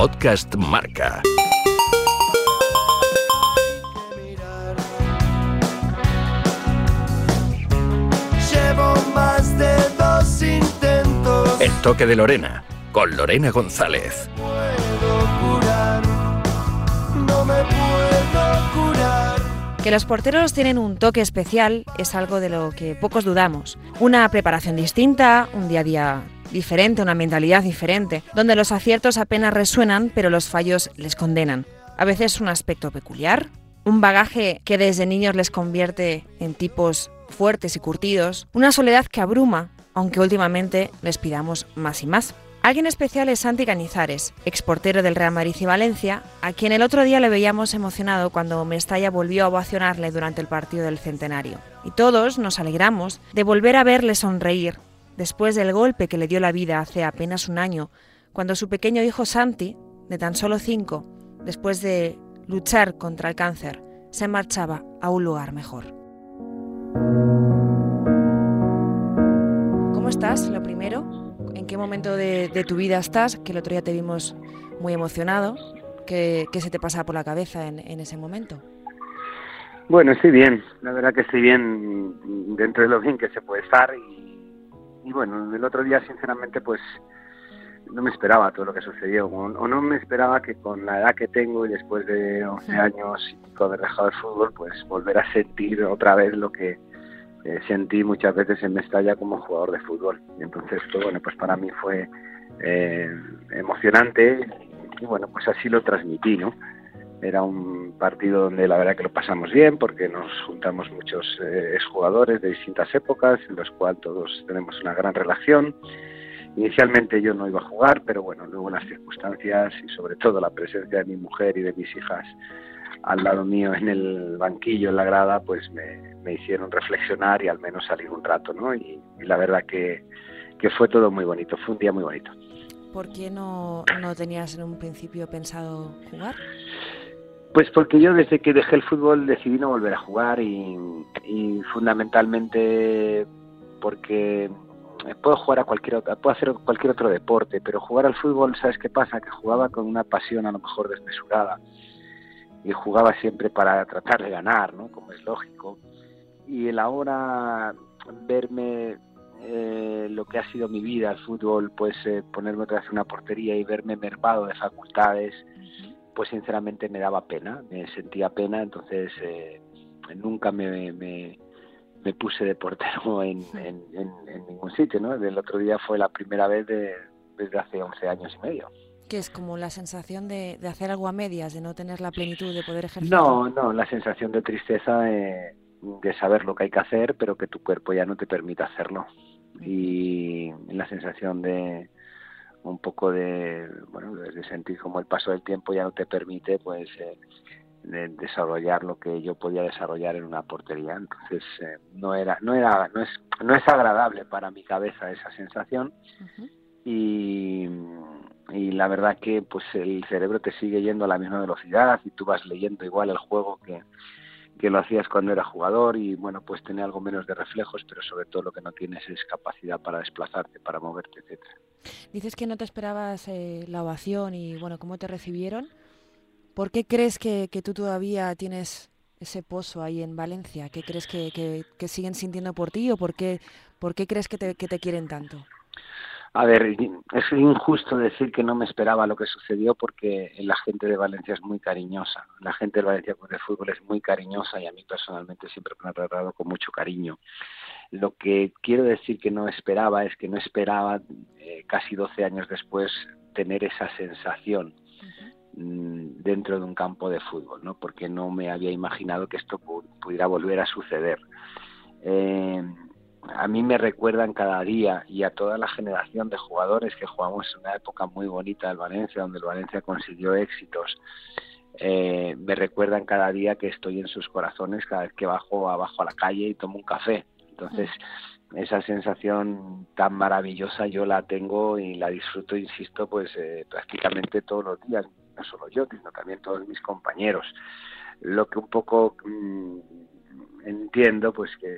Podcast Marca. Llevo más de dos intentos. El toque de Lorena, con Lorena González. Puedo curar, no me puedo curar. Que los porteros tienen un toque especial es algo de lo que pocos dudamos. Una preparación distinta, un día a día diferente, una mentalidad diferente, donde los aciertos apenas resuenan, pero los fallos les condenan. A veces un aspecto peculiar, un bagaje que desde niños les convierte en tipos fuertes y curtidos, una soledad que abruma, aunque últimamente les pidamos más y más. Alguien especial es Santi Cañizares, exportero del Real Madrid y Valencia, a quien el otro día le veíamos emocionado cuando Mestalla volvió a ovacionarle durante el partido del centenario. Y todos nos alegramos de volver a verle sonreír después del golpe que le dio la vida hace apenas un año, cuando su pequeño hijo Santi, de tan solo cinco, después de luchar contra el cáncer, se marchaba a un lugar mejor. ¿Cómo estás? Lo primero, ¿en qué momento de, tu vida estás? Que el otro día te vimos muy emocionado. ¿Qué, se te pasa por la cabeza en, en ese momento? Bueno, estoy bien, la verdad que estoy bien dentro de lo bien que se puede estar y, y bueno, el otro día sinceramente pues no me esperaba todo lo que sucedió o, no me esperaba que con la edad que tengo y después de 11 años y haber dejado el fútbol pues volver a sentir otra vez lo que eh, sentí muchas veces en Mestalla como jugador de fútbol. Y entonces pues, bueno pues para mí fue eh, emocionante y bueno pues así lo transmití no era un partido donde la verdad que lo pasamos bien porque nos juntamos muchos eh, exjugadores de distintas épocas en los cuales todos tenemos una gran relación. Inicialmente yo no iba a jugar pero bueno luego las circunstancias y sobre todo la presencia de mi mujer y de mis hijas al lado mío en el banquillo en la grada pues me, me hicieron reflexionar y al menos salir un rato no y, y la verdad que, que fue todo muy bonito fue un día muy bonito. ¿Por qué no, no tenías en un principio pensado jugar? Pues porque yo desde que dejé el fútbol decidí no volver a jugar y, fundamentalmente porque puedo jugar a cualquier otra, puedo hacer cualquier otro deporte, pero jugar al fútbol, ¿sabes qué pasa? Que jugaba con una pasión a lo mejor desmesurada y jugaba siempre para tratar de ganar, ¿no? Como es lógico. Y el ahora verme eh, lo que ha sido mi vida, el fútbol, pues eh, ponerme otra vez en una portería y verme mermado de facultades, pues sinceramente me daba pena, me sentía pena, entonces eh, nunca me, me, me, puse de portero en, en, en, en, ningún sitio, ¿no? El otro día fue la primera vez de, desde hace 11 años y medio. Que es como la sensación de, de, hacer algo a medias, de no tener la plenitud de poder ejercer. No, no, la sensación de tristeza de, de saber lo que hay que hacer, pero que tu cuerpo ya no te permite hacerlo. Y la sensación de, un poco de bueno de sentir como el paso del tiempo ya no te permite pues eh, de desarrollar lo que yo podía desarrollar en una portería entonces eh, no era no era no es no es agradable para mi cabeza esa sensación uh -huh. y y la verdad que pues el cerebro te sigue yendo a la misma velocidad y tú vas leyendo igual el juego que que lo hacías cuando era jugador y bueno pues tener algo menos de reflejos pero sobre todo lo que no tienes es capacidad para desplazarte para moverte etcétera. Dices que no te esperabas eh, la ovación y bueno cómo te recibieron ¿por qué crees que, que tú todavía tienes ese pozo ahí en Valencia qué crees que, que, que siguen sintiendo por ti o por qué por qué crees te, que te quieren tanto a ver, es injusto decir que no me esperaba lo que sucedió porque la gente de Valencia es muy cariñosa. La gente de Valencia de fútbol es muy cariñosa y a mí personalmente siempre me ha tratado con mucho cariño. Lo que quiero decir que no esperaba es que no esperaba eh, casi 12 años después tener esa sensación uh -huh. dentro de un campo de fútbol, ¿no? Porque no me había imaginado que esto pudiera volver a suceder. Eh, a mí me recuerdan cada día y a toda la generación de jugadores que jugamos en una época muy bonita del Valencia, donde el Valencia consiguió éxitos. Eh, me recuerdan cada día que estoy en sus corazones cada vez que bajo abajo a la calle y tomo un café. Entonces, esa sensación tan maravillosa yo la tengo y la disfruto, insisto, pues eh, prácticamente todos los días, no solo yo, sino también todos mis compañeros. Lo que un poco mmm, entiendo, pues que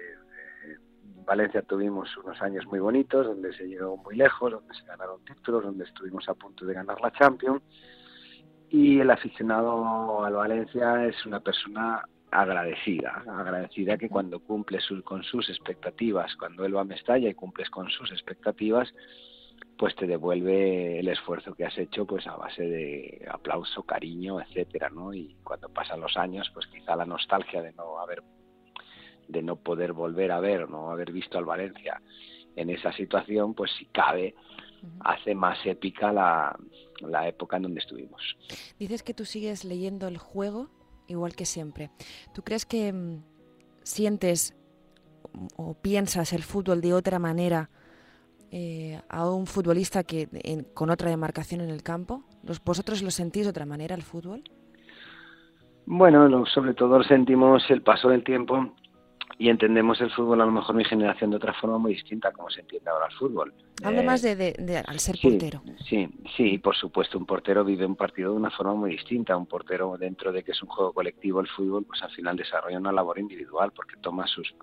Valencia tuvimos unos años muy bonitos, donde se llegó muy lejos, donde se ganaron títulos, donde estuvimos a punto de ganar la Champions, Y el aficionado al Valencia es una persona agradecida, agradecida que cuando cumple con sus expectativas, cuando él va a Mestalla y cumples con sus expectativas, pues te devuelve el esfuerzo que has hecho pues a base de aplauso, cariño, etcétera, ¿no? Y cuando pasan los años, pues quizá la nostalgia de no haber de no poder volver a ver no haber visto al Valencia en esa situación, pues si cabe, hace más épica la, la época en donde estuvimos. Dices que tú sigues leyendo el juego igual que siempre. ¿Tú crees que mm, sientes o piensas el fútbol de otra manera eh, a un futbolista que con otra demarcación en el campo? ¿Los, ¿Vosotros lo sentís de otra manera el fútbol? Bueno, sobre todo sentimos el paso del tiempo y entendemos el fútbol a lo mejor mi generación de otra forma muy distinta como se entiende ahora el fútbol. Hablo más eh, de, al ser portero. Sí, sí, por supuesto, un portero vive un partido de una forma muy distinta. Un portero, dentro de que es un juego colectivo, el fútbol, pues al final desarrolla una labor individual porque toma sus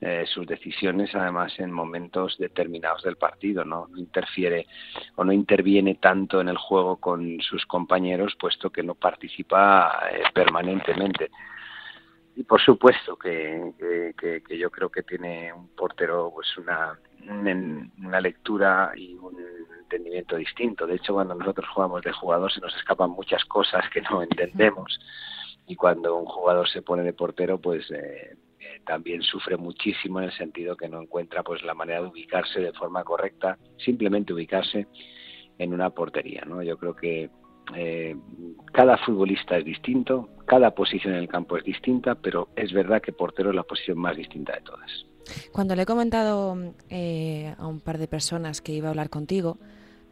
eh, sus decisiones además en momentos determinados del partido, ¿no? no interfiere o no interviene tanto en el juego con sus compañeros puesto que no participa eh, permanentemente y por supuesto que, que, yo creo que tiene un portero pues una, una lectura y un entendimiento distinto. De hecho, cuando nosotros jugamos de jugador se nos escapan muchas cosas que no entendemos y cuando un jugador se pone de portero pues eh, eh, también sufre muchísimo en el sentido que no encuentra pues la manera de ubicarse de forma correcta, simplemente ubicarse en una portería, ¿no? Yo creo que eh, cada futbolista es distinto, cada posición en el campo es distinta, pero es verdad que portero es la posición más distinta de todas. Cuando le he comentado eh, a un par de personas que iba a hablar contigo,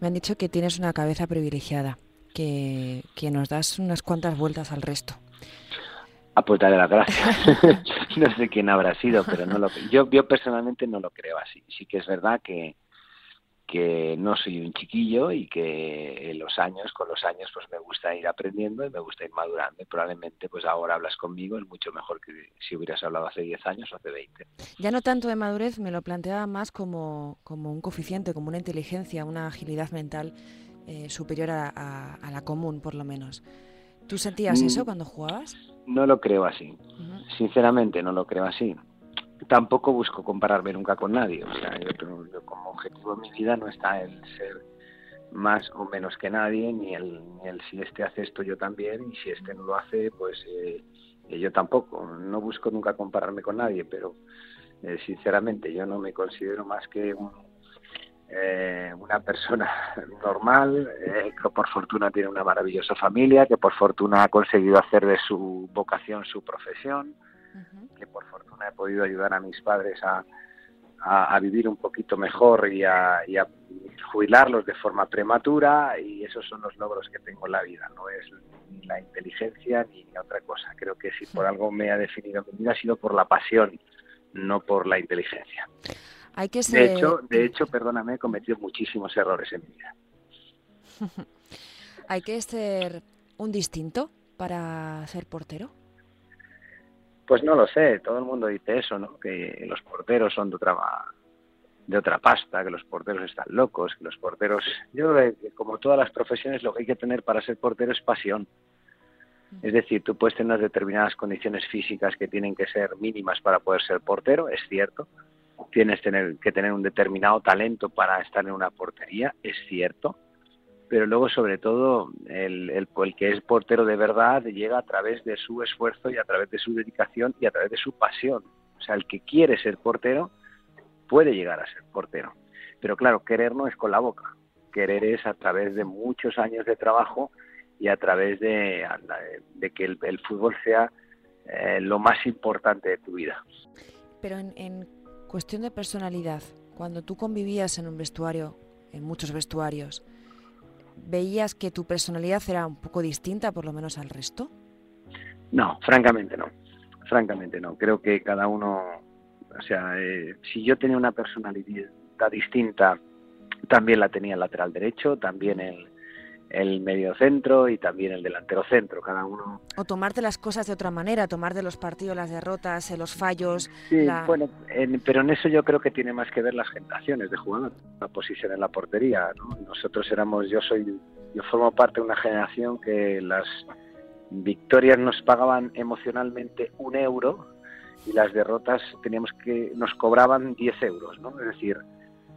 me han dicho que tienes una cabeza privilegiada, que, nos das unas cuantas vueltas al resto. Ah, pues darle las gracias. no sé quién habrá sido, pero no lo, yo, yo personalmente no lo creo así. Sí que es verdad que, que no soy un chiquillo y que los años, con los años, pues me gusta ir aprendiendo y me gusta ir madurando. Y probablemente, pues ahora hablas conmigo es mucho mejor que si hubieras hablado hace 10 años o hace 20. Ya no tanto de madurez, me lo planteaba más como, como un coeficiente, como una inteligencia, una agilidad mental eh, superior a, la común, por lo menos. ¿Tú sentías mm. eso cuando jugabas? No lo creo así. Sinceramente, no lo creo así tampoco busco compararme nunca con nadie. O sea, yo, como objetivo en mi vida no está el ser más o menos que nadie, ni el, ni el si este hace esto yo también, y si este no lo hace, pues eh, yo tampoco. No busco nunca compararme con nadie, pero eh, sinceramente yo no me considero más que eh, una persona normal, que por fortuna tiene una maravillosa familia, que por fortuna ha conseguido hacer de su vocación su profesión, que por fortuna he podido ayudar a mis padres a, a, vivir un poquito mejor y a, jubilarlos de forma prematura y esos son los logros que tengo en la vida, no es ni la inteligencia ni otra cosa. Creo que si por algo me ha definido mi vida ha sido por la pasión, no por la inteligencia. Hay que De hecho, de hecho, perdóname, he cometido muchísimos errores en mi vida. ¿Hay que ser un distinto para ser portero? Pues no lo sé, todo el mundo dice eso, ¿no? Que los porteros son de otra de otra pasta, que los porteros están locos, que los porteros, yo creo que como todas las profesiones lo que hay que tener para ser portero es pasión. Es decir, tú puedes tener determinadas condiciones físicas que tienen que ser mínimas para poder ser portero, es cierto. Tienes tener, que tener un determinado talento para estar en una portería, es cierto pero luego sobre todo el, el, que es portero de verdad llega a través de su esfuerzo y a través de su dedicación y a través de su pasión. O sea, el que quiere ser portero puede llegar a ser portero. Pero claro, querer no es con la boca. Querer es a través de muchos años de trabajo y a través de, de que el, fútbol sea eh, lo más importante de tu vida. Pero en, en cuestión de personalidad, cuando tú convivías en un vestuario, en muchos vestuarios, ¿veías que tu personalidad era un poco distinta, por lo menos al resto? No, francamente no. Francamente no. Creo que cada uno, o sea, eh, si yo tenía una personalidad distinta, también la tenía el lateral derecho, también el, el medio centro y también el delantero centro, cada uno. O tomarte las cosas de otra manera, tomar de los partidos las derrotas, eh, los fallos. Sí, bueno, pero en eso yo creo que tiene más que ver las generaciones de jugadores, la posición en la portería. Nosotros éramos, yo soy yo formo parte de una generación que las victorias nos pagaban emocionalmente un euro y las derrotas teníamos que nos cobraban 10 euros, ¿no? Es decir,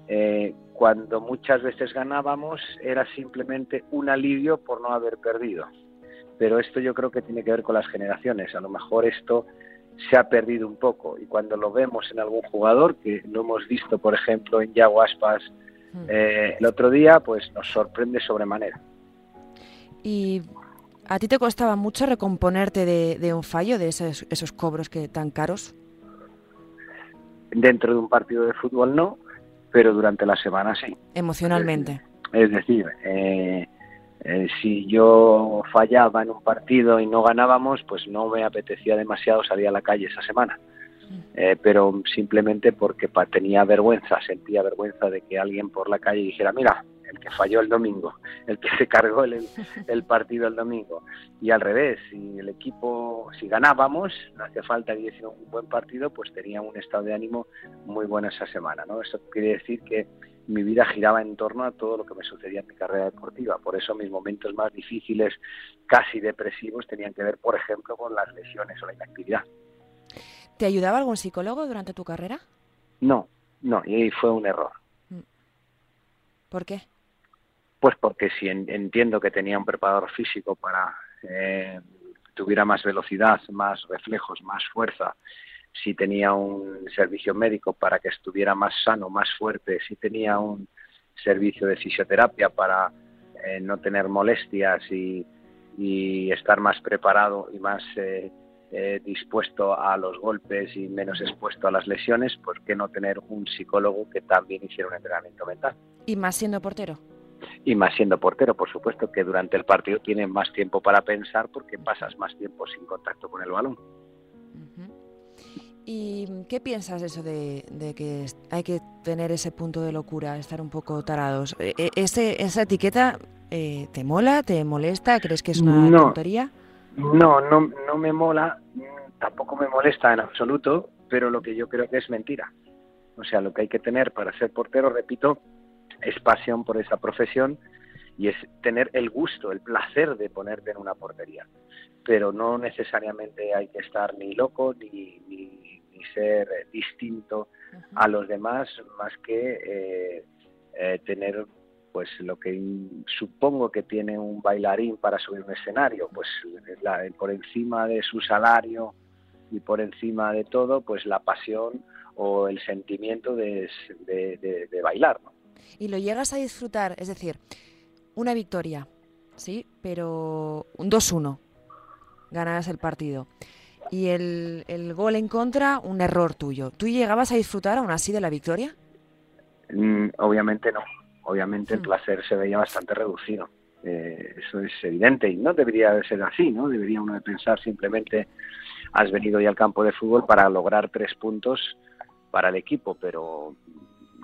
eh, cuando muchas veces ganábamos era simplemente un alivio por no haber perdido. Pero esto yo creo que tiene que ver con las generaciones. A lo mejor esto se ha perdido un poco y cuando lo vemos en algún jugador, que lo hemos visto por ejemplo en Yago Aspas hmm. eh, el otro día, pues nos sorprende sobremanera. ¿Y a ti te costaba mucho recomponerte de, un fallo, de esos, esos cobros que tan caros? Dentro de un partido de fútbol no, pero durante la semana sí. Emocionalmente. Es decir, eh, eh, si yo fallaba en un partido y no ganábamos, pues no me apetecía demasiado salir a la calle esa semana. Eh, pero simplemente porque tenía vergüenza, sentía vergüenza de que alguien por la calle dijera, mira, el que falló el domingo, el que se cargó el, el partido el domingo. Y al revés, si el equipo, si ganábamos, no hacía falta que hiciera un buen partido, pues tenía un estado de ánimo muy bueno esa semana. ¿no? Eso quiere decir que mi vida giraba en torno a todo lo que me sucedía en mi carrera deportiva. Por eso mis momentos más difíciles, casi depresivos, tenían que ver, por ejemplo, con las lesiones o la inactividad. ¿Te ayudaba algún psicólogo durante tu carrera? No, no, y fue un error. ¿Por qué? Pues porque si entiendo que tenía un preparador físico para eh, tuviera más velocidad, más reflejos, más fuerza, si tenía un servicio médico para que estuviera más sano, más fuerte, si tenía un servicio de fisioterapia para eh, no tener molestias y, estar más preparado y más eh, eh, dispuesto a los golpes y menos expuesto a las lesiones, ¿por qué no tener un psicólogo que también hiciera un entrenamiento mental? ¿Y más siendo portero? Y más siendo portero, por supuesto, que durante el partido tienes más tiempo para pensar porque pasas más tiempo sin contacto con el balón. ¿Y qué piensas eso de, que hay que tener ese punto de locura, estar un poco tarados? E, e, ¿Ese, ¿Esa etiqueta eh, te mola, te molesta? ¿Crees que es una tontería? No, no, no me mola, tampoco me molesta en absoluto, pero lo que yo creo que es mentira. O sea, lo que hay que tener para ser portero, repito, es pasión por esa profesión y es tener el gusto, el placer de ponerte en una portería. Pero no necesariamente hay que estar ni loco ni, ni ser distinto a los demás más que eh, eh, tener pues lo que supongo que tiene un bailarín para subir un escenario, pues por encima de su salario y por encima de todo, pues la pasión o el sentimiento de, bailar. Y lo llegas a disfrutar, es decir, una victoria, sí, pero un 2-1, ganas el partido y el, el, gol en contra, un error tuyo. ¿Tú llegabas a disfrutar aún así de la victoria? Mm, obviamente no. Obviamente el mm. placer se veía bastante reducido. Eh, eso es evidente y no debería de ser así, ¿no? Debería uno de pensar simplemente has venido ya al campo de fútbol para lograr tres puntos para el equipo, pero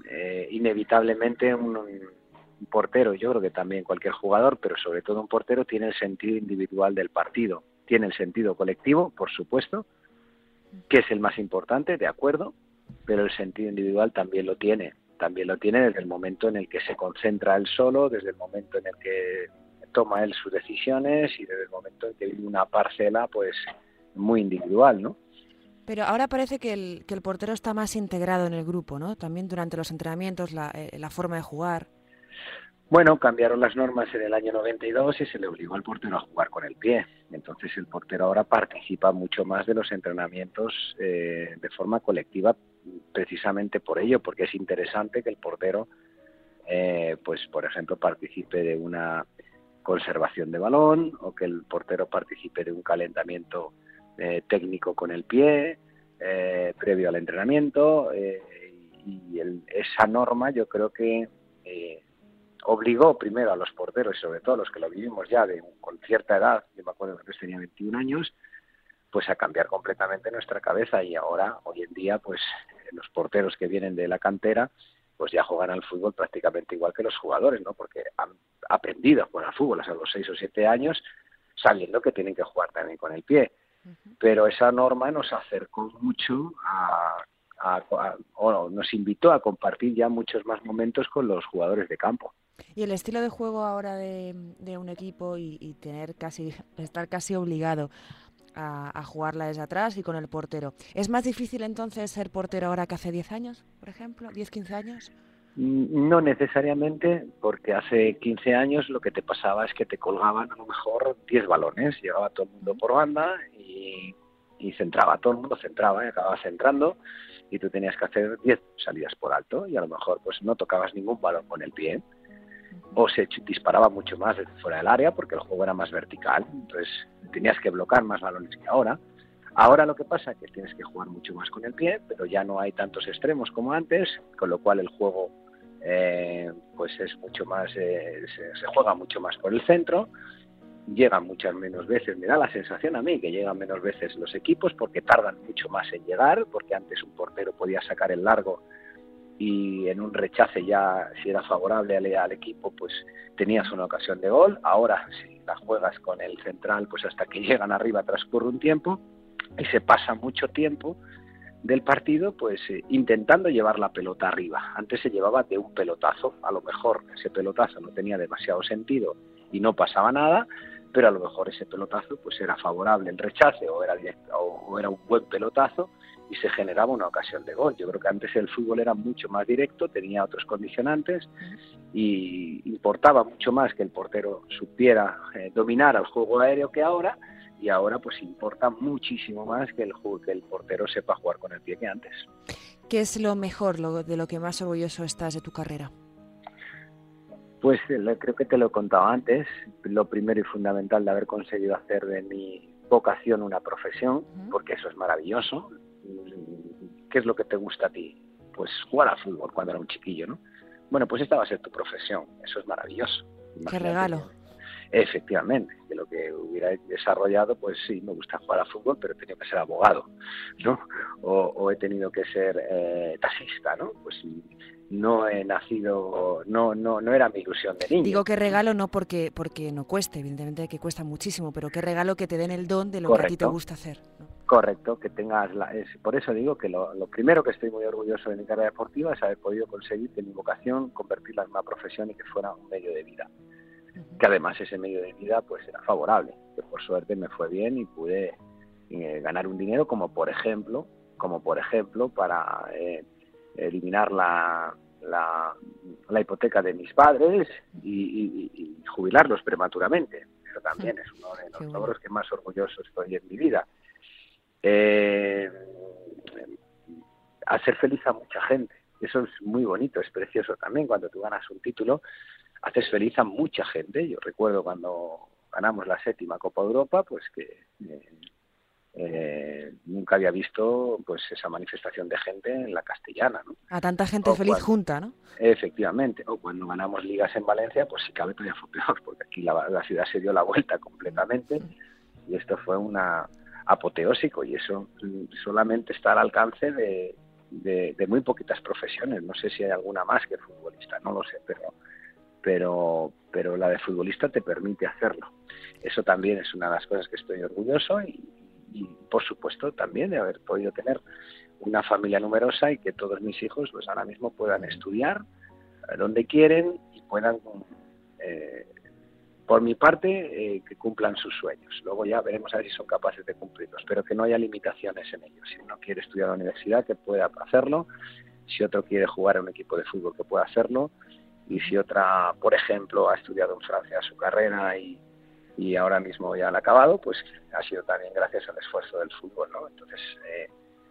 eh, inevitablemente un, un portero, yo creo que también cualquier jugador, pero sobre todo un portero tiene el sentido individual del partido tiene el sentido colectivo, por supuesto, que es el más importante, de acuerdo, pero el sentido individual también lo tiene. También lo tiene desde el momento en el que se concentra él solo, desde el momento en el que toma él sus decisiones y desde el momento en que vive una parcela pues muy individual, ¿no? Pero ahora parece que el, que el portero está más integrado en el grupo, ¿no? También durante los entrenamientos, la, eh, la forma de jugar. Bueno, cambiaron las normas en el año 92 y se le obligó al portero a jugar con el pie. Entonces el portero ahora participa mucho más de los entrenamientos eh, de forma colectiva, precisamente por ello, porque es interesante que el portero, eh, pues por ejemplo, participe de una conservación de balón o que el portero participe de un calentamiento eh, técnico con el pie previo al entrenamiento y esa norma yo creo que obligó primero a los porteros, y sobre todo a los que lo vivimos ya de, con cierta edad, yo me acuerdo que tenía 21 años, pues a cambiar completamente nuestra cabeza y ahora, hoy en día, pues los porteros que vienen de la cantera, pues ya juegan al fútbol prácticamente igual que los jugadores, ¿no? Porque han aprendido a jugar al fútbol a los 6 o 7 años, sabiendo que tienen que jugar también con el pie. Pero esa norma nos acercó mucho a, o nos invitó a compartir ya muchos más momentos con los jugadores de campo. Y el estilo de juego ahora de, un equipo y, tener casi, estar casi obligado a, jugarla desde atrás y con el portero. ¿Es más difícil entonces ser portero ahora que hace 10 años, por ejemplo? ¿10, 15 años? Mm, no necesariamente, porque hace 15 años lo que te pasaba es que te colgaban a lo mejor 10 balones, llegaba todo el mundo por banda y, y centraba, todo el mundo centraba y acababa centrando y tú tenías que hacer 10 salidas por alto y a lo mejor pues no tocabas ningún balón con el pie o se disparaba mucho más desde fuera del área porque el juego era más vertical, entonces tenías que bloquear más balones que ahora. Ahora lo que pasa es que tienes que jugar mucho más con el pie, pero ya no hay tantos extremos como antes, con lo cual el juego eh, pues es mucho más, eh, se, juega mucho más por el centro, llegan muchas menos veces, me da la sensación a mí que llegan menos veces los equipos porque tardan mucho más en llegar, porque antes un portero podía sacar el largo y en un rechace ya, si era favorable al, equipo, pues tenías una ocasión de gol. Ahora, si la juegas con el central, pues hasta que llegan arriba transcurre un tiempo y se pasa mucho tiempo del partido, pues eh, intentando llevar la pelota arriba. Antes se llevaba de un pelotazo, a lo mejor ese pelotazo no tenía demasiado sentido y no pasaba nada, pero a lo mejor ese pelotazo pues era favorable el rechace o era o era un buen pelotazo y se generaba una ocasión de gol. Yo creo que antes el fútbol era mucho más directo, tenía otros condicionantes y importaba mucho más que el portero supiera eh, dominar al juego aéreo que ahora y ahora pues importa muchísimo más que el, que el portero sepa jugar con el pie que antes. ¿Qué es lo mejor, de lo que más orgulloso estás de tu carrera? Pues eh, creo que te lo he contado antes. Lo primero y fundamental de haber conseguido hacer de mi vocación una profesión, porque eso es maravilloso. ¿qué es lo que te gusta a ti? Pues jugar al fútbol cuando era un chiquillo, ¿no? Bueno, pues esta va a ser tu profesión, eso es maravilloso. Qué regalo. Efectivamente, de lo que hubiera desarrollado, pues sí, me gusta jugar al fútbol, pero he tenido que ser abogado, ¿no? O, he tenido que ser eh, taxista, ¿no? Pues no he nacido, no, no, no era mi ilusión de niño. Digo que regalo no porque, porque no cueste, evidentemente que cuesta muchísimo, pero qué regalo que te den el don de lo que a ti te gusta hacer. Correcto, que tengas la, es, por eso digo que lo, primero que estoy muy orgulloso de mi carrera deportiva es haber podido conseguir que mi vocación convertirla en una profesión y que fuera un medio de vida. Que además ese medio de vida pues era favorable, que por suerte me fue bien y pude eh, ganar un dinero como por ejemplo, como por ejemplo para eh, eliminar la, la, hipoteca de mis padres y, jubilarlos prematuramente. Eso también es uno de los logros que más orgulloso estoy en mi vida eh, hacer feliz a mucha gente. Eso es muy bonito, es precioso también. Cuando tú ganas un título, haces feliz a mucha gente. Yo recuerdo cuando ganamos la séptima Copa Europa, pues que eh, eh, nunca había visto pues esa manifestación de gente en la castellana. ¿no? A tanta gente feliz junta, ¿no? Efectivamente. O cuando ganamos ligas en Valencia, pues si cabe todavía fue peor, porque aquí la, la ciudad se dio la vuelta completamente y esto fue una apoteósico y eso solamente está al alcance de, de, muy poquitas profesiones. No sé si hay alguna más que futbolista, no lo sé, pero, pero, pero la de futbolista te permite hacerlo. Eso también es una de las cosas que estoy orgulloso y, y por supuesto también de haber podido tener una familia numerosa y que todos mis hijos pues ahora mismo puedan estudiar donde quieren y puedan eh, por mi parte, eh, que cumplan sus sueños. Luego ya veremos a ver si son capaces de cumplirlos, pero que no haya limitaciones en ellos. Si uno quiere estudiar a la universidad, que pueda hacerlo. Si otro quiere jugar en un equipo de fútbol, que pueda hacerlo. Y si otra, por ejemplo, ha estudiado en Francia su carrera y, y ahora mismo ya han acabado, pues ha sido también gracias al esfuerzo del fútbol, ¿no? Entonces, eh,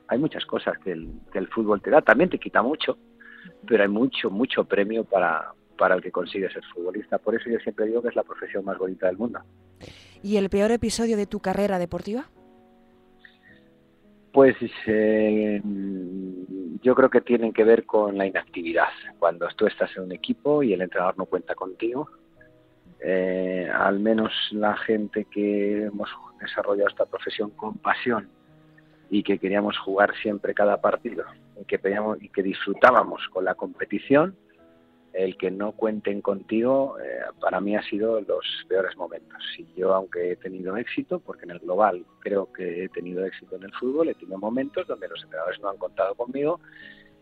hay muchas cosas que el, que el fútbol te da. También te quita mucho, pero hay mucho, mucho premio para, para el que consigue ser futbolista. Por eso yo siempre digo que es la profesión más bonita del mundo. ¿Y el peor episodio de tu carrera deportiva? Pues eh, yo creo que tienen que ver con la inactividad. Cuando tú estás en un equipo y el entrenador no cuenta contigo, eh, al menos la gente que hemos desarrollado esta profesión con pasión y que queríamos jugar siempre cada partido y que, y que disfrutábamos con la competición, el que no cuenten contigo eh, para mí ha sido los peores momentos. Y yo, aunque he tenido éxito, porque en el global creo que he tenido éxito en el fútbol, he tenido momentos donde los entrenadores no han contado conmigo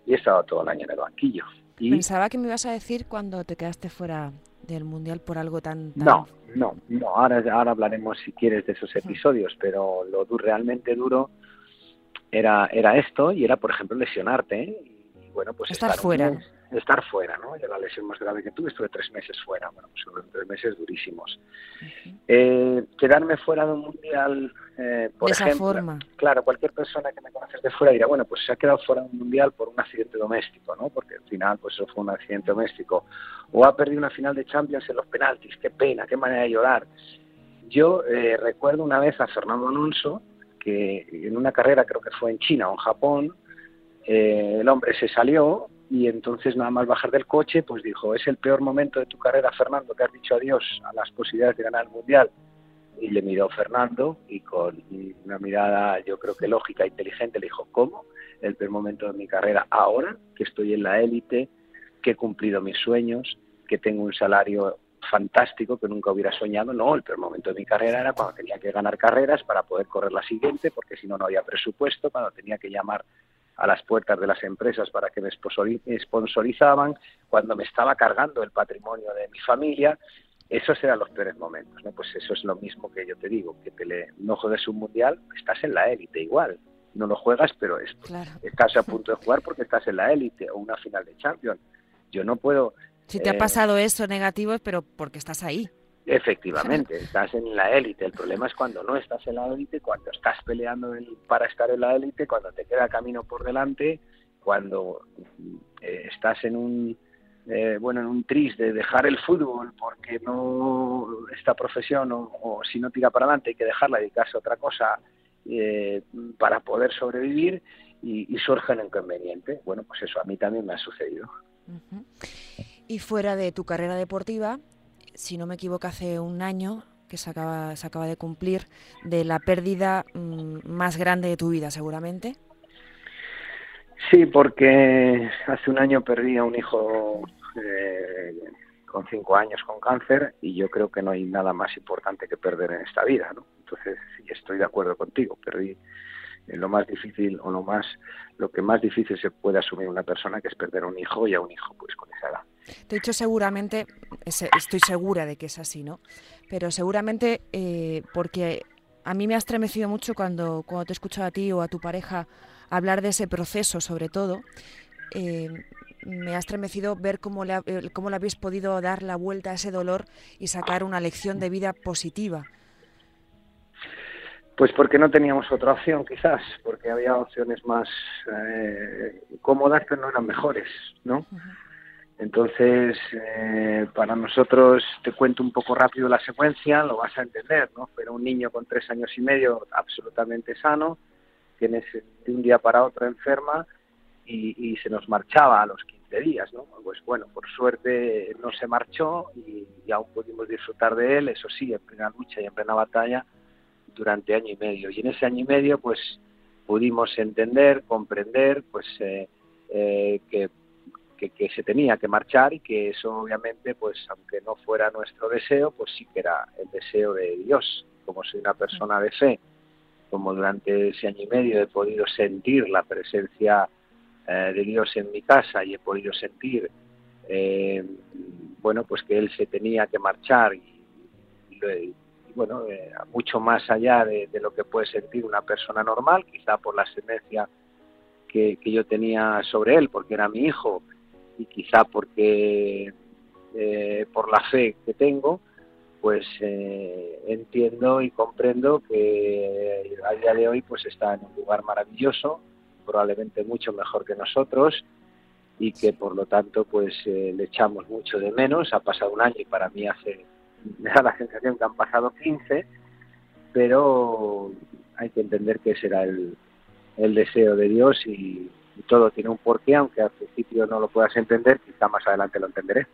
y he estado todo el año en el banquillo. Y Pensaba que me ibas a decir cuando te quedaste fuera del Mundial por algo tan... tan- no, no, no. Ahora, ahora hablaremos si quieres de esos episodios, pero lo du- realmente duro era, era esto y era, por ejemplo, lesionarte. ¿eh? Y bueno, pues Estar fuera, mes- estar fuera, ¿no? Yo la lesión más grave que tuve estuve tres meses fuera. Bueno, pues tres meses durísimos. Eh, quedarme fuera de un mundial, eh, por de esa ejemplo, forma. claro, cualquier persona que me conoces de fuera dirá, bueno, pues se ha quedado fuera de un mundial por un accidente doméstico, ¿no? Porque al final, pues eso fue un accidente doméstico. O ha perdido una final de Champions en los penaltis, qué pena, qué manera de llorar. Yo eh, recuerdo una vez a Fernando Alonso, que en una carrera, creo que fue en China o en Japón, eh, el hombre se salió y entonces nada más bajar del coche, pues dijo, es el peor momento de tu carrera, Fernando, que has dicho adiós a las posibilidades de ganar el Mundial. Y le miró Fernando y con una mirada, yo creo que lógica, inteligente, le dijo, ¿cómo? El peor momento de mi carrera, ahora que estoy en la élite, que he cumplido mis sueños, que tengo un salario fantástico que nunca hubiera soñado. No, el peor momento de mi carrera era cuando tenía que ganar carreras para poder correr la siguiente, porque si no, no había presupuesto, cuando tenía que llamar a las puertas de las empresas para que me sponsori- sponsorizaban, cuando me estaba cargando el patrimonio de mi familia, esos eran los peores momentos, ¿no? Pues eso es lo mismo que yo te digo, que te le, no juegues un mundial, estás en la élite igual, no lo juegas, pero es, Claro. estás a punto de jugar porque estás en la élite o una final de Champions. Yo no puedo, Si te ha eh, pasado eso negativo, pero porque estás ahí. Efectivamente, estás en la élite. El problema es cuando no estás en la élite, cuando estás peleando en- para estar en la élite, cuando te queda camino por delante, cuando eh, estás en un eh, bueno en un tris de dejar el fútbol porque no esta profesión o, o si no tira para adelante hay que dejarla dedicarse a otra cosa eh, para poder sobrevivir y, y surgen inconvenientes. Bueno, pues eso a mí también me ha sucedido. Y fuera de tu carrera deportiva, si no me equivoco, hace un año que se acaba, se acaba de cumplir de la pérdida mm, más grande de tu vida, seguramente. Sí, porque hace un año perdí a un hijo eh, con cinco años con cáncer y yo creo que no hay nada más importante que perder en esta vida, ¿no? Entonces, estoy de acuerdo contigo. Perdí en lo más difícil o lo más lo que más difícil se puede asumir una persona que es perder a un hijo y a un hijo pues con esa edad. Te he dicho seguramente, es- estoy segura de que es así, ¿no? Pero seguramente eh, porque a mí me ha estremecido mucho cuando, cuando te he escuchado a ti o a tu pareja hablar de ese proceso, sobre todo. eh, me ha estremecido ver cómo le, cómo le habéis podido dar la vuelta a ese dolor y sacar una lección de vida positiva. Pues porque no teníamos otra opción, quizás, porque había opciones más eh, cómodas, pero no eran mejores, ¿no? Entonces, eh, para nosotros, te cuento un poco rápido la secuencia, lo vas a entender, ¿no? Pero un niño con tres años y medio absolutamente sano, que en ese- de un día para otro enferma y, se nos marchaba a los 15 días, ¿no? Pues bueno, por suerte no se marchó y, y aún pudimos disfrutar de él, eso sí, en plena lucha y en plena batalla, durante año y medio. Y en ese año y medio, pues pudimos entender, comprender, pues eh, eh, que, que, se tenía que marchar y que eso obviamente, pues aunque no fuera nuestro deseo, pues sí que era el deseo de Dios. Como soy una persona de fe, como durante ese año y medio he podido sentir la presencia eh, de Dios en mi casa y he podido sentir, eh, bueno, pues que Él se tenía que marchar y, bueno, eh, mucho más allá de, lo que puede sentir una persona normal, quizá por la ascendencia que yo tenía sobre él, porque era mi hijo, y quizá porque eh, por la fe que tengo, pues eh, entiendo y comprendo que a día de hoy pues está en un lugar maravilloso, probablemente mucho mejor que nosotros y que por lo tanto pues eh, le echamos mucho de menos. Ha pasado un año y para mí hace me da la sensación que han pasado 15, pero hay que entender que ese era el, el deseo de Dios y, y todo tiene un porqué, aunque al principio no lo puedas entender, quizá más adelante lo entenderé.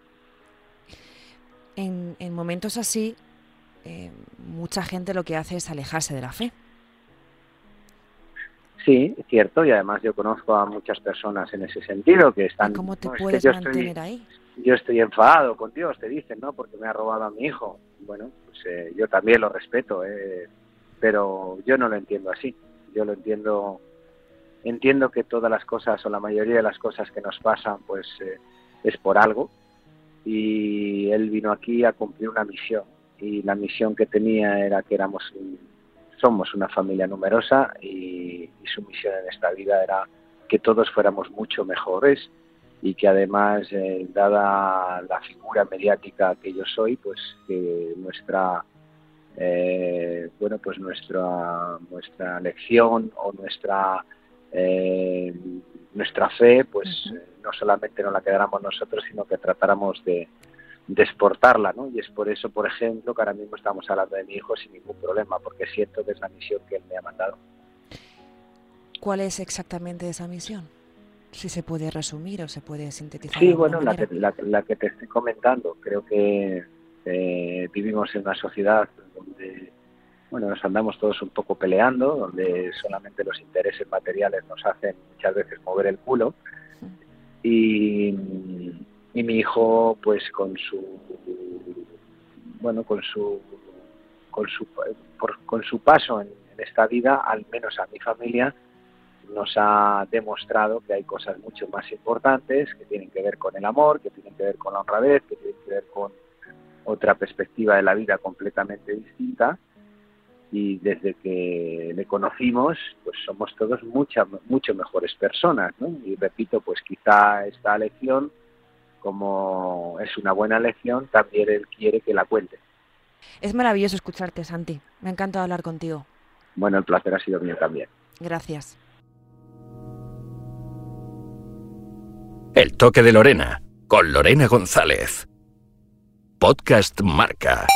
En, en momentos así, eh, mucha gente lo que hace es alejarse de la fe. Sí, es cierto, y además yo conozco a muchas personas en ese sentido que están... ¿Y ¿Cómo te "No, es que puedes estoy- mantener ahí? yo estoy enfadado con Dios, te dicen, ¿no? Porque me ha robado a mi hijo. Bueno, pues eh, yo también lo respeto, eh, pero yo no lo entiendo así. Yo lo entiendo, entiendo que todas las cosas o la mayoría de las cosas que nos pasan, pues eh, es por algo. Y él vino aquí a cumplir una misión. Y la misión que tenía era que éramos somos una familia numerosa y, su misión en esta vida era que todos fuéramos mucho mejores y que además eh, dada la figura mediática que yo soy pues que nuestra eh, bueno pues nuestra nuestra lección o nuestra eh, nuestra fe pues no solamente no la quedáramos nosotros sino que tratáramos de, de exportarla, ¿no? Y es por eso, por ejemplo, que ahora mismo estamos hablando de mi hijo sin ningún problema, porque siento que es la misión que él me ha mandado. ¿Cuál es exactamente esa misión? Si se puede resumir o se puede sintetizar. Sí, bueno, la que, la, que, te estoy comentando. Creo que eh, vivimos en una sociedad donde bueno, nos andamos todos un poco peleando, donde solamente los intereses materiales nos hacen muchas veces mover el culo. Y, y mi hijo pues con su bueno con su con su con su paso en, esta vida al menos a mi familia nos ha demostrado que hay cosas mucho más importantes que tienen que ver con el amor que tienen que ver con la honradez que tienen que ver con otra perspectiva de la vida completamente distinta y desde que le conocimos pues somos todos muchas mucho mejores personas ¿no? y repito pues quizá esta lección como es una buena lección, también él quiere que la cuente. Es maravilloso escucharte, Santi. Me ha encantado hablar contigo. Bueno, el placer ha sido mío también. Gracias. El toque de Lorena, con Lorena González. Podcast Marca.